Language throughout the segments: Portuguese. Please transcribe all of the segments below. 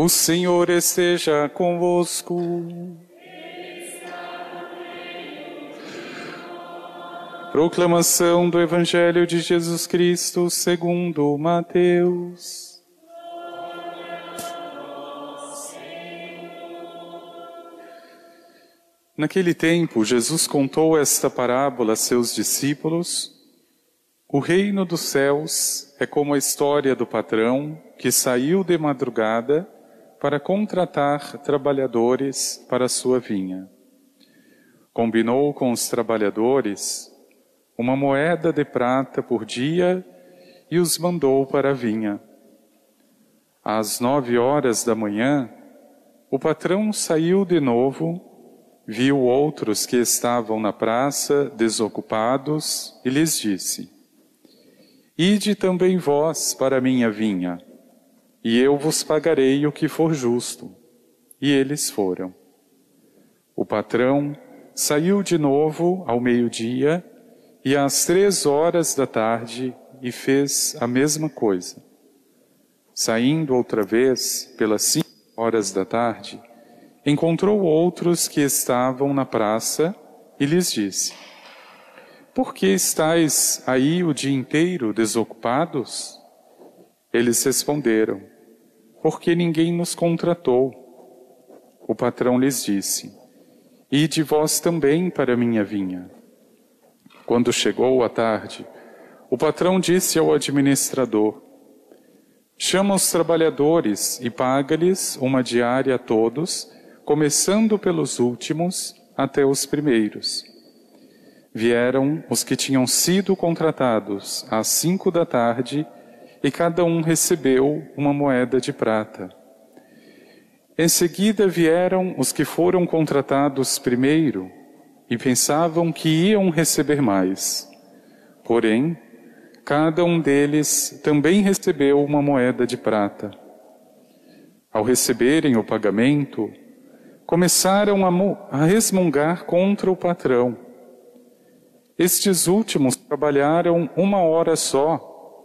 O Senhor esteja convosco. Proclamação do Evangelho de Jesus Cristo segundo Mateus. Naquele tempo, Jesus contou esta parábola a seus discípulos. O reino dos céus é como a história do patrão que saiu de madrugada para contratar trabalhadores para sua vinha. Combinou com os trabalhadores uma moeda de prata por dia e os mandou para a vinha. Às nove horas da manhã, o patrão saiu de novo, viu outros que estavam na praça desocupados e lhes disse: Ide também vós para minha vinha e eu vos pagarei o que for justo. E eles foram. O patrão saiu de novo ao meio-dia e às três horas da tarde e fez a mesma coisa. Saindo outra vez pelas cinco horas da tarde, encontrou outros que estavam na praça e lhes disse: Por que estáis aí o dia inteiro desocupados? Eles responderam: Porque ninguém nos contratou. O patrão lhes disse: Ide vós também para minha vinha. Quando chegou a tarde, o patrão disse ao administrador: Chama os trabalhadores e paga-lhes uma diária a todos, começando pelos últimos até os primeiros. Vieram os que tinham sido contratados às cinco da tarde e cada um recebeu uma moeda de prata. Em seguida vieram os que foram contratados primeiro e pensavam que iam receber mais. Porém, cada um deles também recebeu uma moeda de prata. Ao receberem o pagamento, começaram a, resmungar contra o patrão. Estes últimos trabalharam uma hora só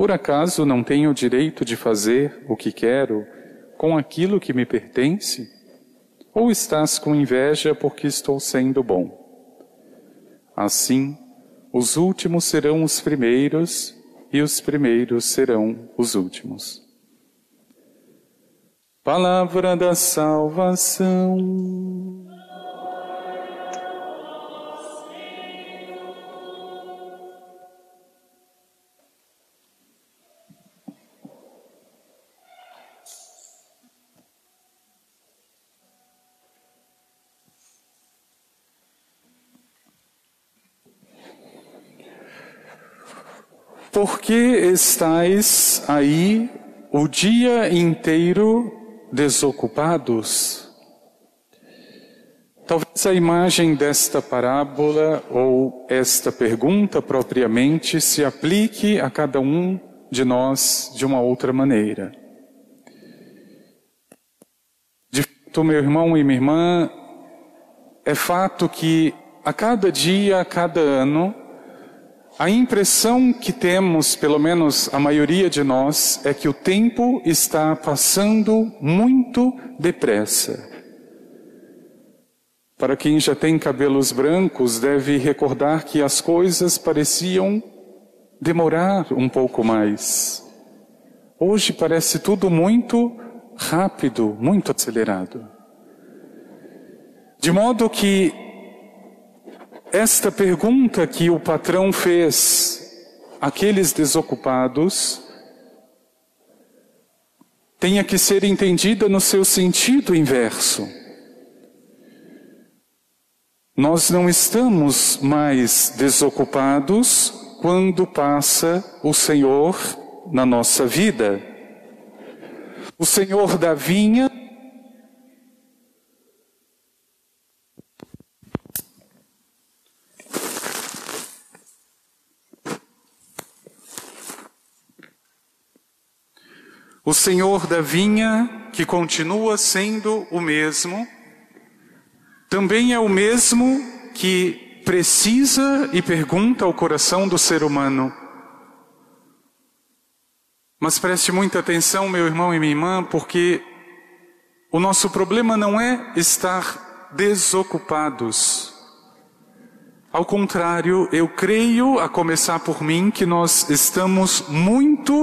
Por acaso não tenho o direito de fazer o que quero com aquilo que me pertence? Ou estás com inveja porque estou sendo bom? Assim, os últimos serão os primeiros e os primeiros serão os últimos. Palavra da salvação. Por que estáis aí o dia inteiro desocupados? Talvez a imagem desta parábola ou esta pergunta propriamente se aplique a cada um de nós de uma outra maneira. De fato, meu irmão e minha irmã, é fato que a cada dia, a cada ano, a impressão que temos, pelo menos a maioria de nós, é que o tempo está passando muito depressa. Para quem já tem cabelos brancos, deve recordar que as coisas pareciam demorar um pouco mais. Hoje parece tudo muito rápido, muito acelerado. De modo que esta pergunta que o patrão fez àqueles desocupados tenha que ser entendida no seu sentido inverso. Nós não estamos mais desocupados quando passa o Senhor na nossa vida. O Senhor da vinha O Senhor da vinha, que continua sendo o mesmo, também é o mesmo que precisa e pergunta ao coração do ser humano: mas preste muita atenção, meu irmão e minha irmã, porque o nosso problema não é estar desocupados. Ao contrário, eu creio, a começar por mim, que nós estamos muito,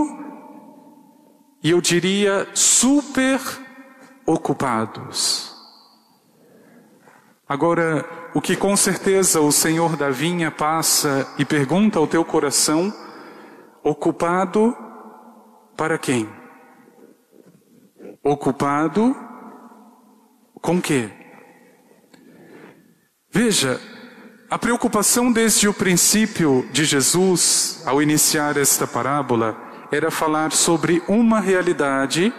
e eu diria super ocupados. Agora, o que com certeza o Senhor da vinha passa e pergunta ao teu coração, ocupado para quem? Ocupado com quê? Veja, a preocupação desde o princípio de Jesus, ao iniciar esta parábola, era falar sobre uma realidade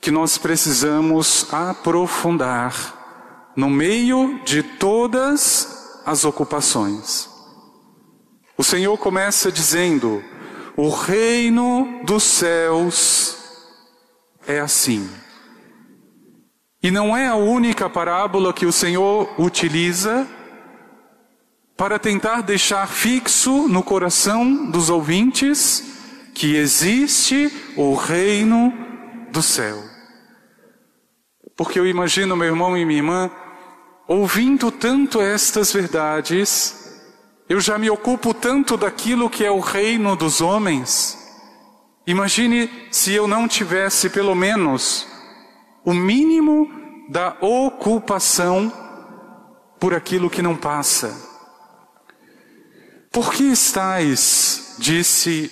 que nós precisamos aprofundar no meio de todas as ocupações. O Senhor começa dizendo: o reino dos céus é assim. E não é a única parábola que o Senhor utiliza para tentar deixar fixo no coração dos ouvintes que existe o reino do céu. Porque eu imagino meu irmão e minha irmã ouvindo tanto estas verdades, eu já me ocupo tanto daquilo que é o reino dos homens. Imagine se eu não tivesse pelo menos o mínimo da ocupação por aquilo que não passa. Por que estais, disse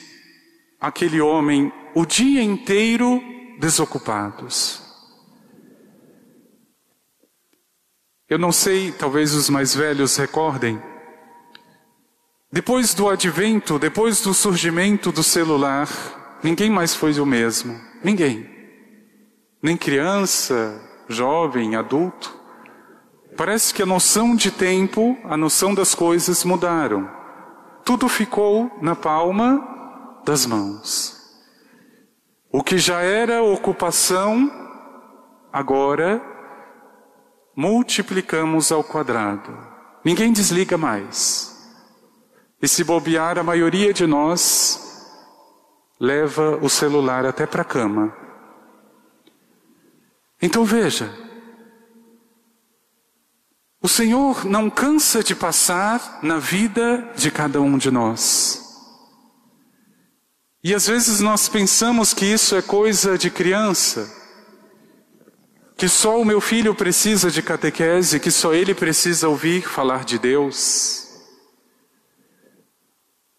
aquele homem, o dia inteiro desocupados? Eu não sei, talvez os mais velhos recordem, depois do advento, depois do surgimento do celular, ninguém mais foi o mesmo. Ninguém. Nem criança, jovem, adulto. Parece que a noção de tempo, a noção das coisas mudaram. Tudo ficou na palma das mãos. O que já era ocupação, agora multiplicamos ao quadrado. Ninguém desliga mais. E se bobear, a maioria de nós leva o celular até para a cama. Então veja, o Senhor não cansa de passar na vida de cada um de nós. E às vezes nós pensamos que isso é coisa de criança, que só o meu filho precisa de catequese, que só ele precisa ouvir falar de Deus.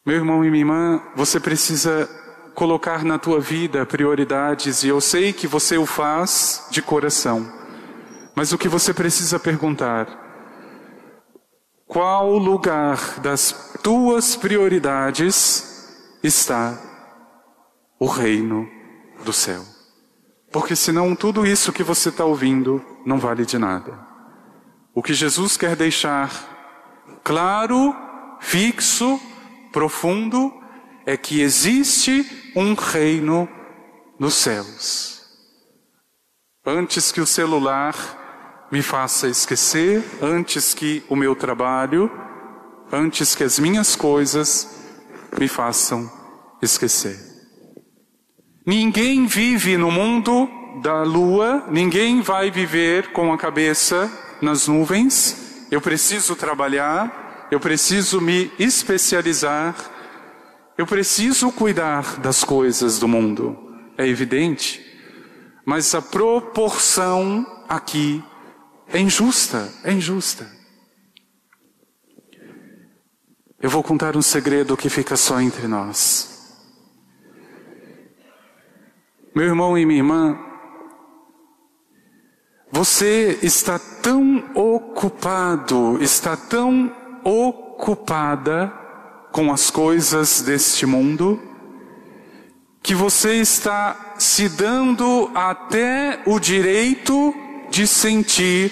Meu irmão e minha irmã, você precisa colocar na tua vida prioridades e eu sei que você o faz de coração. Mas o que você precisa perguntar: qual lugar das tuas prioridades está o reino do céu? Porque senão tudo isso que você está ouvindo não vale de nada. O que Jesus quer deixar claro, fixo, profundo é que existe um reino nos céus. Antes que o celular me faça esquecer, antes que o meu trabalho, antes que as minhas coisas me façam esquecer. Ninguém vive no mundo da lua, ninguém vai viver com a cabeça nas nuvens. Eu preciso trabalhar, eu preciso me especializar, eu preciso cuidar das coisas do mundo, é evidente, mas a proporção aqui é injusta, é injusta. Eu vou contar um segredo que fica só entre nós. Meu irmão e minha irmã, você está tão ocupado, está tão ocupada com as coisas deste mundo, que você está se dando até o direito de sentir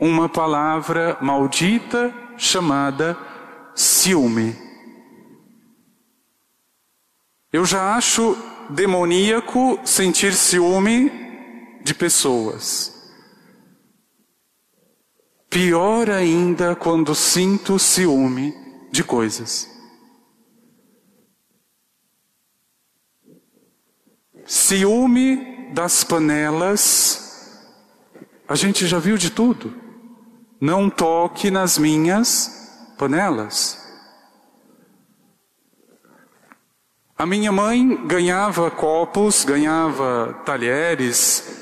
uma palavra maldita chamada ciúme. Eu já acho demoníaco sentir ciúme de pessoas. Pior ainda quando sinto ciúme de coisas. Ciúme das panelas, a gente já viu de tudo. Não toque nas minhas panelas. A minha mãe ganhava copos, ganhava talheres,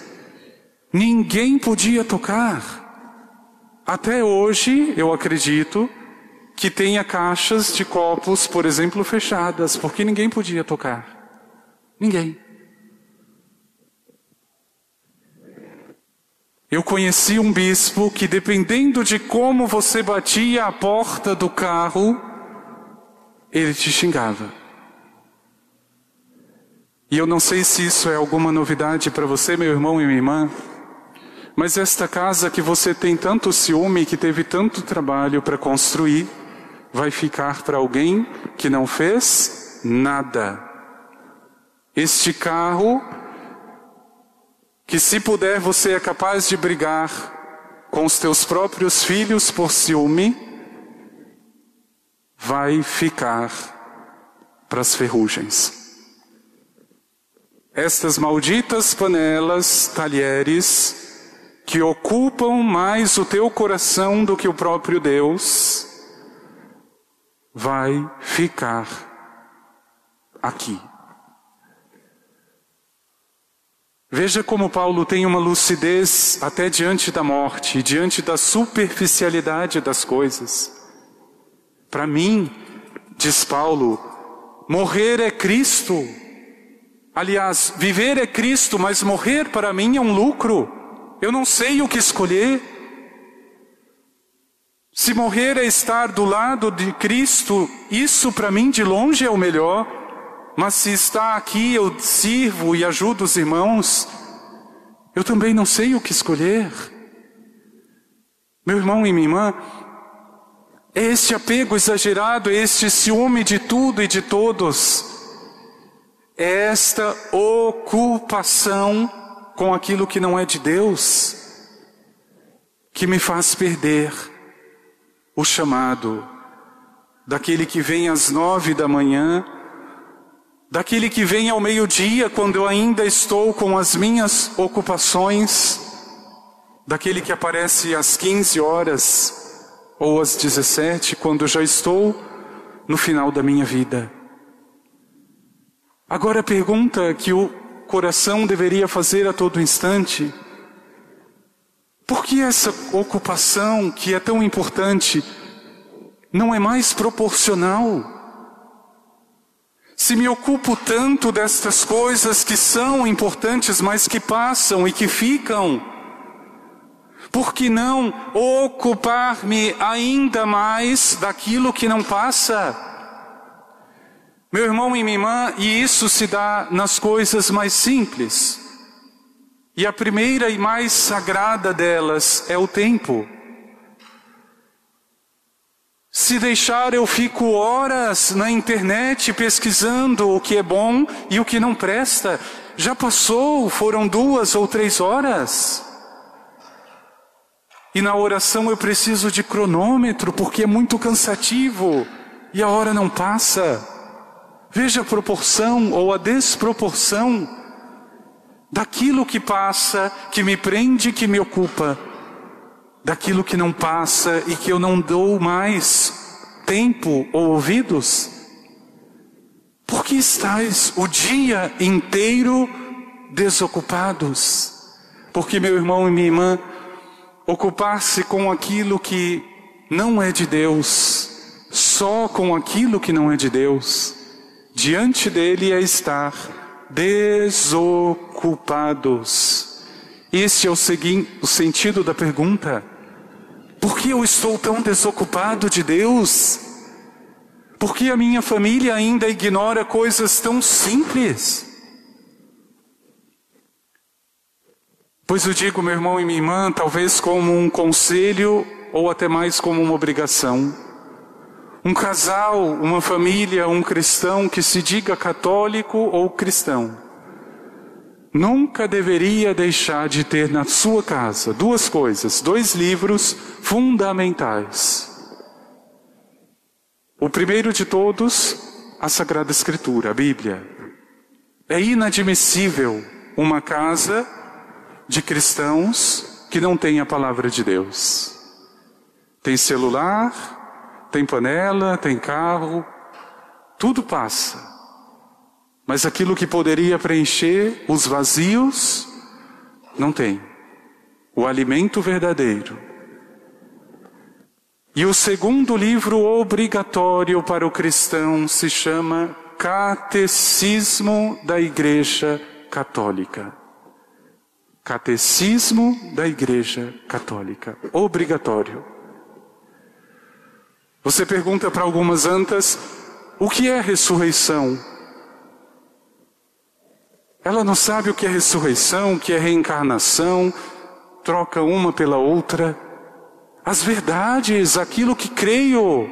ninguém podia tocar. Até hoje, eu acredito que tenha caixas de copos, por exemplo, fechadas, porque ninguém podia tocar. Ninguém. Eu conheci um bispo que, dependendo de como você batia a porta do carro, ele te xingava. E eu não sei se isso é alguma novidade para você, meu irmão e minha irmã, mas esta casa que você tem tanto ciúme, que teve tanto trabalho para construir, vai ficar para alguém que não fez nada. Este carro, que se puder você é capaz de brigar com os teus próprios filhos por ciúme, vai ficar para as ferrugens. Estas malditas panelas, talheres, que ocupam mais o teu coração do que o próprio Deus, vai ficar aqui. Veja como Paulo tem uma lucidez até diante da morte, diante da superficialidade das coisas. Para mim, diz Paulo, morrer é Cristo Aliás, viver é Cristo, mas morrer para mim é um lucro. Eu não sei o que escolher. Se morrer é estar do lado de Cristo, isso para mim de longe é o melhor. Mas se está aqui, eu sirvo e ajudo os irmãos, eu também não sei o que escolher. Meu irmão e minha irmã, é este apego exagerado, é este ciúme de tudo e de todos, esta ocupação com aquilo que não é de Deus, que me faz perder o chamado daquele que vem às nove da manhã, daquele que vem ao meio-dia quando eu ainda estou com as minhas ocupações, daquele que aparece às quinze horas ou às dezessete quando já estou no final da minha vida. Agora a pergunta que o coração deveria fazer a todo instante: por que essa ocupação que é tão importante não é mais proporcional? Se me ocupo tanto destas coisas que são importantes, mas que passam e que ficam, por que não ocupar-me ainda mais daquilo que não passa? Meu irmão e minha irmã, e isso se dá nas coisas mais simples. E a primeira e mais sagrada delas é o tempo. Se deixar, eu fico horas na internet pesquisando o que é bom e o que não presta. Já passou, foram duas ou três horas. E na oração eu preciso de cronômetro, porque é muito cansativo e a hora não passa. Veja a proporção ou a desproporção daquilo que passa, que me prende, que me ocupa, daquilo que não passa e que eu não dou mais tempo ou ouvidos. Por que estáis o dia inteiro desocupados? Porque, meu irmão e minha irmã, ocupar-se com aquilo que não é de Deus, só com aquilo que não é de Deus, diante dele é estar desocupados. Este é o, o sentido da pergunta. Por que eu estou tão desocupado de Deus? Por que a minha família ainda ignora coisas tão simples? Pois eu digo, meu irmão e minha irmã, talvez como um conselho ou até mais como uma obrigação. Um casal, uma família, um cristão que se diga católico ou cristão, nunca deveria deixar de ter na sua casa duas coisas, dois livros fundamentais. O primeiro de todos, a Sagrada Escritura, a Bíblia. É inadmissível uma casa de cristãos que não tem a palavra de Deus. Tem celular, tem panela, tem carro, tudo passa. Mas aquilo que poderia preencher os vazios, não tem. O alimento verdadeiro. E o segundo livro obrigatório para o cristão se chama Catecismo da Igreja Católica. Catecismo da Igreja Católica. Obrigatório. Você pergunta para algumas antas o que é ressurreição. Ela não sabe o que é ressurreição, o que é reencarnação, troca uma pela outra. As verdades, aquilo que creio,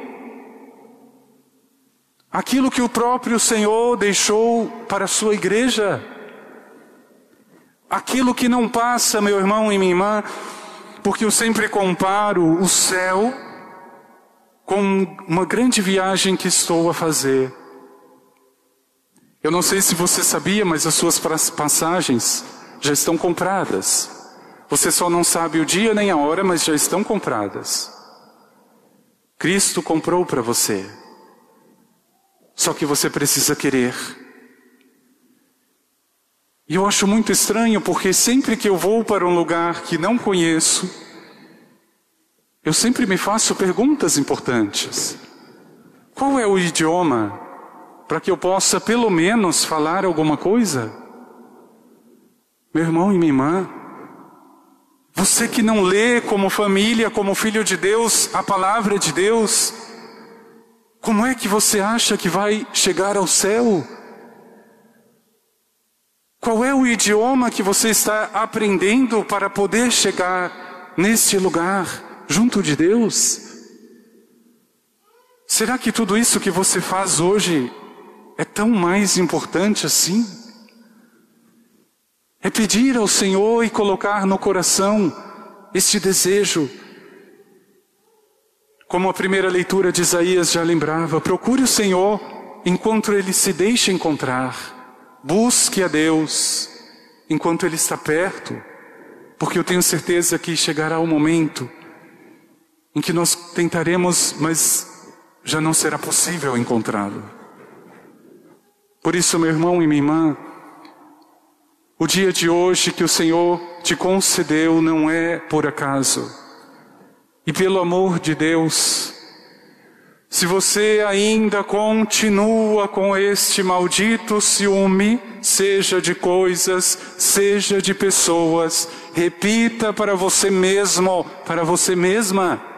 aquilo que o próprio Senhor deixou para a sua igreja, aquilo que não passa, meu irmão e minha irmã, porque eu sempre comparo o céu com uma grande viagem que estou a fazer. Eu não sei se você sabia, mas as suas passagens já estão compradas. Você só não sabe o dia nem a hora, mas já estão compradas. Cristo comprou para você. Só que você precisa querer. E eu acho muito estranho porque sempre que eu vou para um lugar que não conheço, eu sempre me faço perguntas importantes. Qual é o idioma para que eu possa pelo menos falar alguma coisa? Meu irmão e minha irmã, você que não lê como família, como filho de Deus, a palavra de Deus, como é que você acha que vai chegar ao céu? Qual é o idioma que você está aprendendo para poder chegar neste lugar? Junto de Deus? Será que tudo isso que você faz hoje é tão mais importante assim? É pedir ao Senhor e colocar no coração este desejo. Como a primeira leitura de Isaías já lembrava, procure o Senhor enquanto ele se deixa encontrar. Busque a Deus enquanto ele está perto, porque eu tenho certeza que chegará o momento em que nós tentaremos, mas já não será possível encontrá-lo. Por isso, meu irmão e minha irmã, o dia de hoje que o Senhor te concedeu não é por acaso. E pelo amor de Deus, se você ainda continua com este maldito ciúme, seja de coisas, seja de pessoas, repita para você mesmo, para você mesma,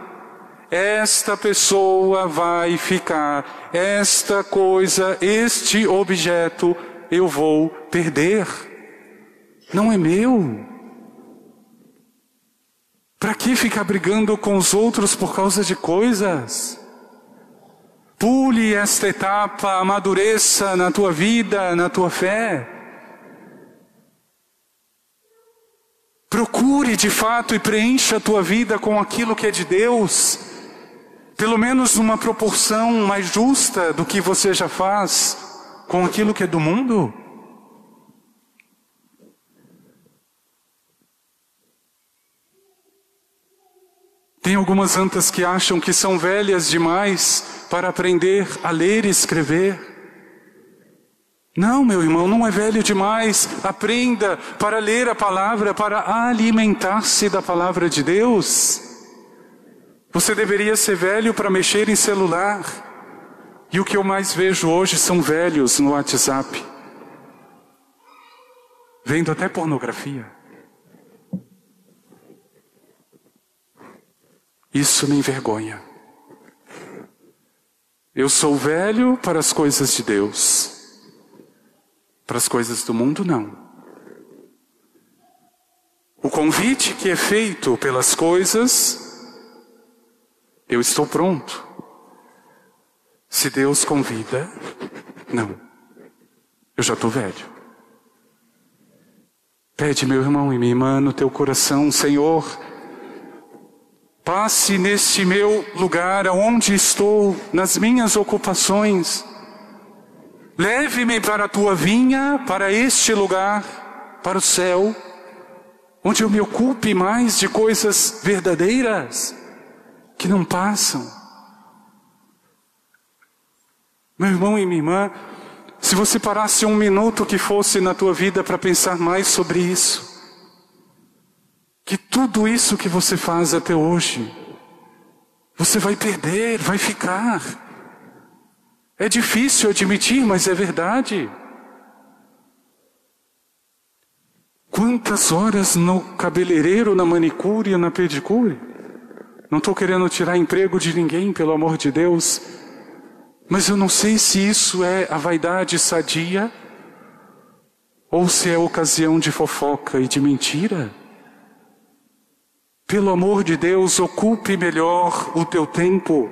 esta pessoa vai ficar, esta coisa, este objeto eu vou perder. Não é meu. Para que ficar brigando com os outros por causa de coisas? Pule esta etapa, amadureça na tua vida, na tua fé. Procure de fato e preencha a tua vida com aquilo que é de Deus pelo menos uma proporção mais justa do que você já faz com aquilo que é do mundo? Tem algumas antas que acham que são velhas demais para aprender a ler e escrever. Não, meu irmão, não é velho demais. Aprenda para ler a palavra, para alimentar-se da palavra de Deus. Você deveria ser velho para mexer em celular. E o que eu mais vejo hoje são velhos no WhatsApp. Vendo até pornografia. Isso me envergonha. Eu sou velho para as coisas de Deus. Para as coisas do mundo, não. O convite que é feito pelas coisas eu estou pronto. Se Deus convida, não. Eu já estou velho. Pede, meu irmão e minha irmã, no teu coração, Senhor, passe neste meu lugar aonde estou, nas minhas ocupações. Leve-me para a tua vinha, para este lugar, para o céu, onde eu me ocupe mais de coisas verdadeiras que não passam. Meu irmão e minha irmã, se você parasse um minuto que fosse na tua vida para pensar mais sobre isso, que tudo isso que você faz até hoje, você vai perder, vai ficar. É difícil admitir, mas é verdade. Quantas horas no cabeleireiro, na manicure, na pedicure? Não estou querendo tirar emprego de ninguém, pelo amor de Deus. Mas eu não sei se isso é a vaidade sadia ou se é ocasião de fofoca e de mentira. Pelo amor de Deus, ocupe melhor o teu tempo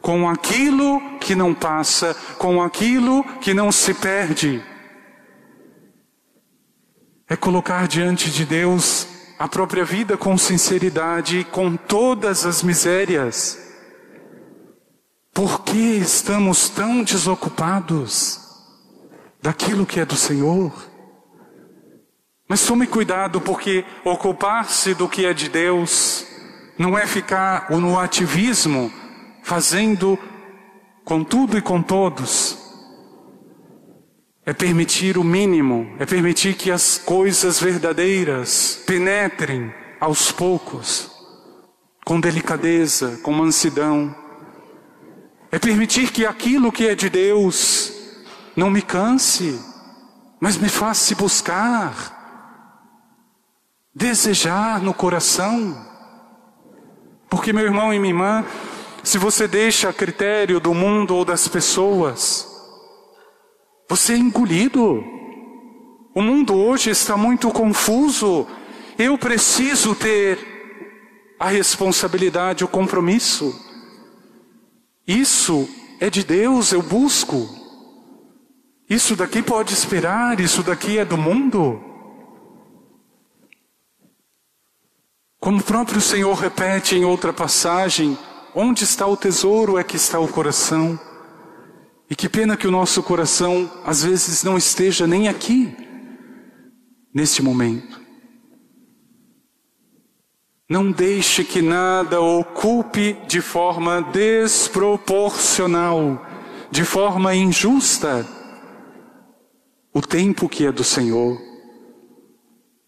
com aquilo que não passa, com aquilo que não se perde. É colocar diante de Deus a própria vida com sinceridade, com todas as misérias. Por que estamos tão desocupados daquilo que é do Senhor? Mas tome cuidado, porque ocupar-se do que é de Deus não é ficar no ativismo, fazendo com tudo e com todos. É permitir o mínimo, é permitir que as coisas verdadeiras penetrem aos poucos, com delicadeza, com mansidão. É permitir que aquilo que é de Deus não me canse, mas me faça buscar, desejar no coração. Porque, meu irmão e minha irmã, se você deixa a critério do mundo ou das pessoas, você é engolido. O mundo hoje está muito confuso. Eu preciso ter a responsabilidade, o compromisso. Isso é de Deus, eu busco. Isso daqui pode esperar, isso daqui é do mundo. Como o próprio Senhor repete em outra passagem, onde está o tesouro é que está o coração. E que pena que o nosso coração às vezes não esteja nem aqui, neste momento. Não deixe que nada ocupe de forma desproporcional, de forma injusta, o tempo que é do Senhor,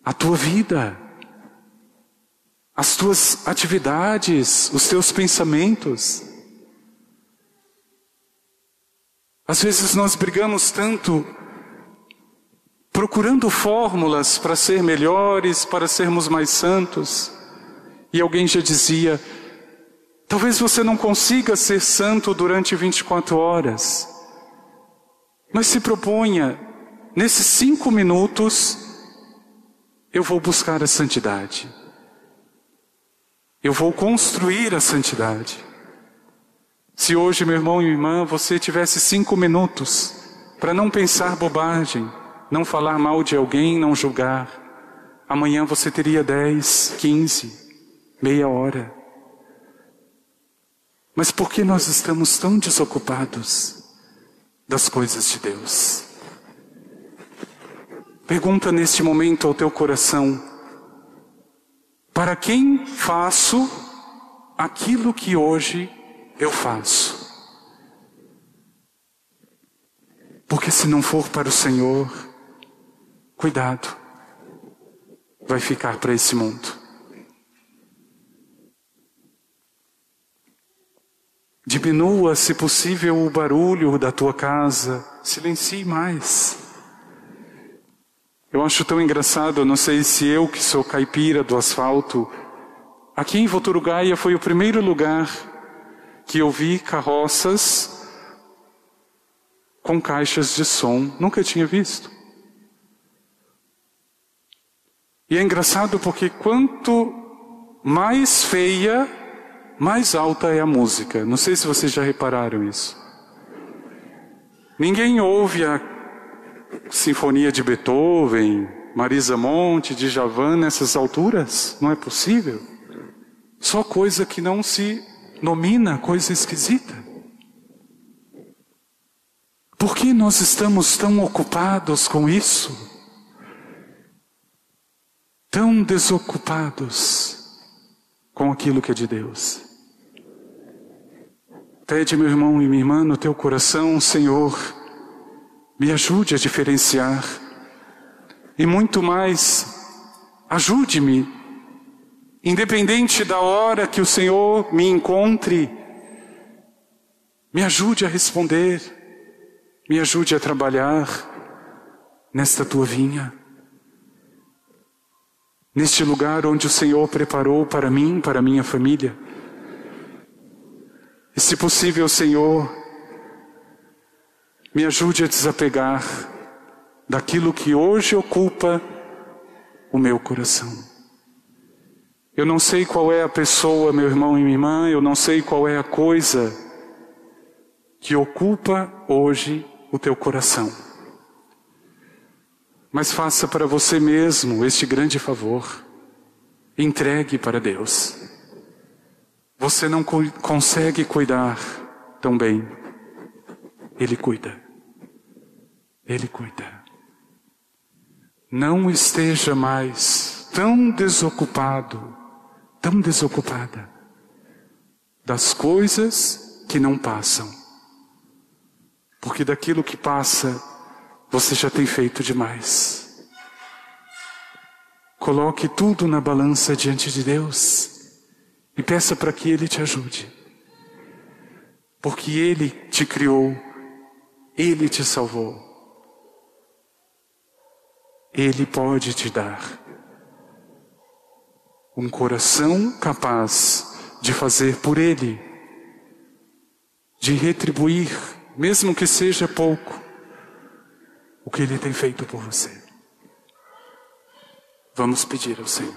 a tua vida, as tuas atividades, os teus pensamentos. Às vezes nós brigamos tanto procurando fórmulas para ser melhores, para sermos mais santos. E alguém já dizia: talvez você não consiga ser santo durante 24 horas, mas se proponha, nesses cinco minutos, eu vou buscar a santidade. Eu vou construir a santidade. Se hoje, meu irmão e minha irmã, você tivesse cinco minutos para não pensar bobagem, não falar mal de alguém, não julgar, amanhã você teria dez, quinze meia hora. Mas por que nós estamos tão desocupados das coisas de Deus? Pergunta neste momento ao teu coração: para quem faço aquilo que hoje eu faço? Porque se não for para o Senhor, cuidado, vai ficar para esse mundo. Diminua, se possível, o barulho da tua casa. Silencie mais. Eu acho tão engraçado, não sei se eu que sou caipira do asfalto, aqui em Voturugaia foi o primeiro lugar que eu vi carroças com caixas de som. Nunca tinha visto. E é engraçado porque quanto mais feia mais alta é a música. Não sei se vocês já repararam isso. Ninguém ouve a Sinfonia de Beethoven, Marisa Monte, de Javan nessas alturas? Não é possível. Só coisa que não se nomina, coisa esquisita. Por que nós estamos tão ocupados com isso? Tão desocupados com aquilo que é de Deus? Pede, meu irmão e minha irmã, no teu coração, Senhor, me ajude a diferenciar. E muito mais, ajude-me, independente da hora que o Senhor me encontre, me ajude a responder, me ajude a trabalhar nesta tua vinha, neste lugar onde o Senhor preparou para mim, para minha família. E se possível, Senhor, me ajude a desapegar daquilo que hoje ocupa o meu coração. Eu não sei qual é a pessoa, meu irmão e minha irmã, eu não sei qual é a coisa que ocupa hoje o teu coração. Mas faça para você mesmo este grande favor. Entregue para Deus. Você não consegue cuidar tão bem. Ele cuida. Ele cuida. Não esteja mais tão desocupado, tão desocupada das coisas que não passam. Porque daquilo que passa, você já tem feito demais. Coloque tudo na balança diante de Deus. E peça para que Ele te ajude. Porque Ele te criou, Ele te salvou. Ele pode te dar um coração capaz de fazer por Ele, de retribuir, mesmo que seja pouco, o que Ele tem feito por você. Vamos pedir ao Senhor.